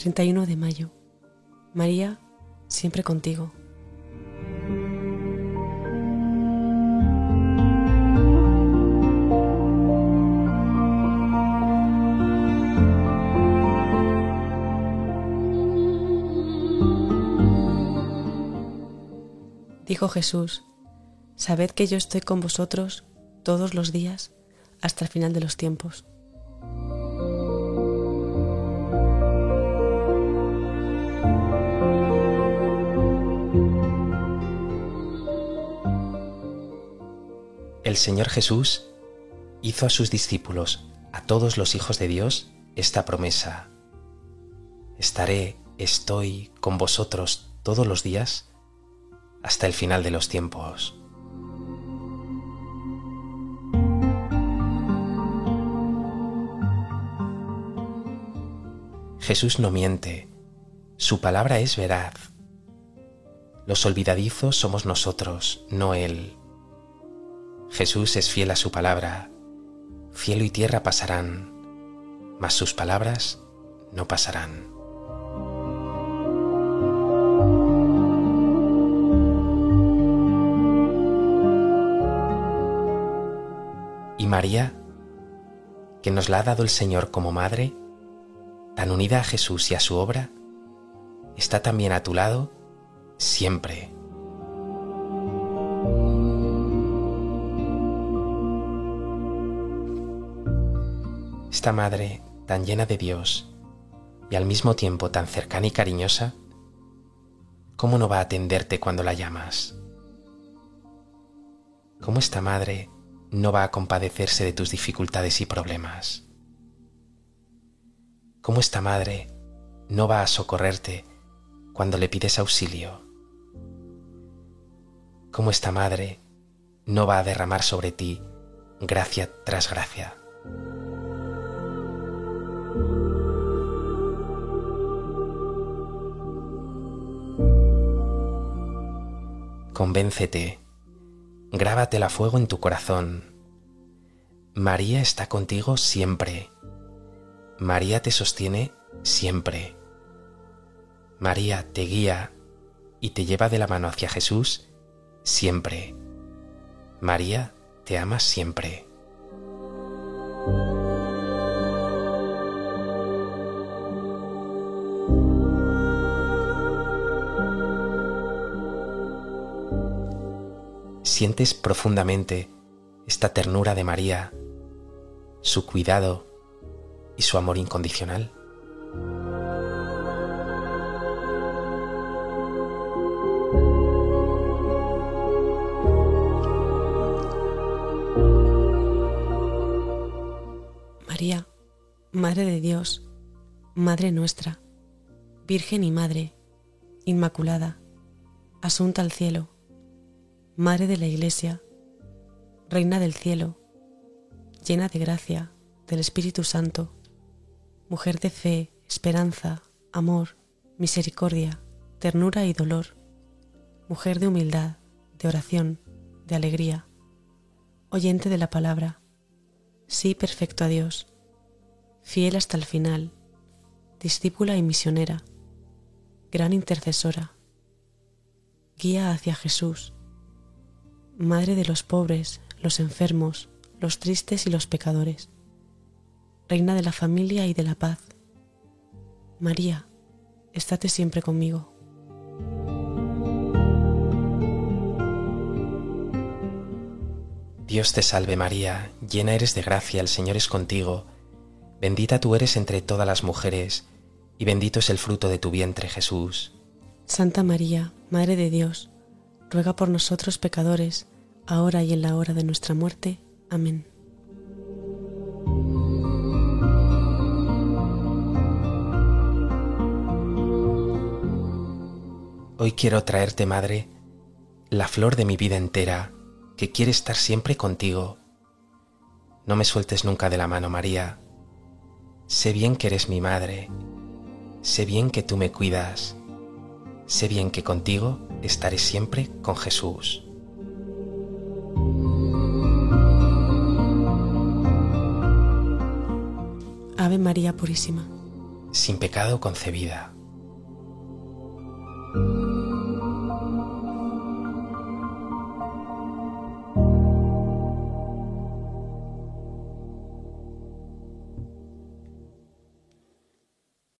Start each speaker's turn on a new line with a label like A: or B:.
A: 31 de mayo. María, siempre contigo. Dijo Jesús, Sabed que yo estoy con vosotros todos los días hasta el final de los tiempos.
B: El Señor Jesús hizo a sus discípulos, a todos los hijos de Dios, esta promesa. Estaré, estoy con vosotros todos los días hasta el final de los tiempos. Jesús no miente, su palabra es veraz. Los olvidadizos somos nosotros, no Él. Jesús es fiel a su palabra. Cielo y tierra pasarán, mas sus palabras no pasarán. Y María, que nos la ha dado el Señor como madre, tan unida a Jesús y a su obra, está también a tu lado siempre. Esta madre tan llena de Dios y al mismo tiempo tan cercana y cariñosa, ¿cómo no va a atenderte cuando la llamas? ¿Cómo esta madre no va a compadecerse de tus dificultades y problemas? ¿Cómo esta madre no va a socorrerte cuando le pides auxilio? ¿Cómo esta madre no va a derramar sobre ti gracia tras gracia? Convéncete, grábatela a fuego en tu corazón. María está contigo siempre. María te sostiene siempre. María te guía y te lleva de la mano hacia Jesús siempre. María te ama siempre. Sientes profundamente esta ternura de María, su cuidado y su amor incondicional?
A: María, Madre de Dios, Madre nuestra, Virgen y Madre, Inmaculada, asunta al cielo Madre de la Iglesia, Reina del cielo, llena de gracia, del Espíritu Santo, mujer de fe, esperanza, amor, misericordia, ternura y dolor, mujer de humildad, de oración, de alegría, oyente de la palabra, sí perfecto a Dios, fiel hasta el final, discípula y misionera, gran intercesora, guía hacia Jesús, Madre de los pobres, los enfermos, los tristes y los pecadores, Reina de la familia y de la paz. María, estate siempre conmigo.
B: Dios te salve María, llena eres de gracia, el Señor es contigo, bendita tú eres entre todas las mujeres, y bendito es el fruto de tu vientre Jesús.
A: Santa María, Madre de Dios, ruega por nosotros pecadores, ahora y en la hora de nuestra muerte. Amén.
B: Hoy quiero traerte, Madre, la flor de mi vida entera, que quiere estar siempre contigo. No me sueltes nunca de la mano, María. Sé bien que eres mi madre. Sé bien que tú me cuidas. Sé bien que contigo estaré siempre con Jesús.
A: Ave María Purísima.
B: sin pecado concebida.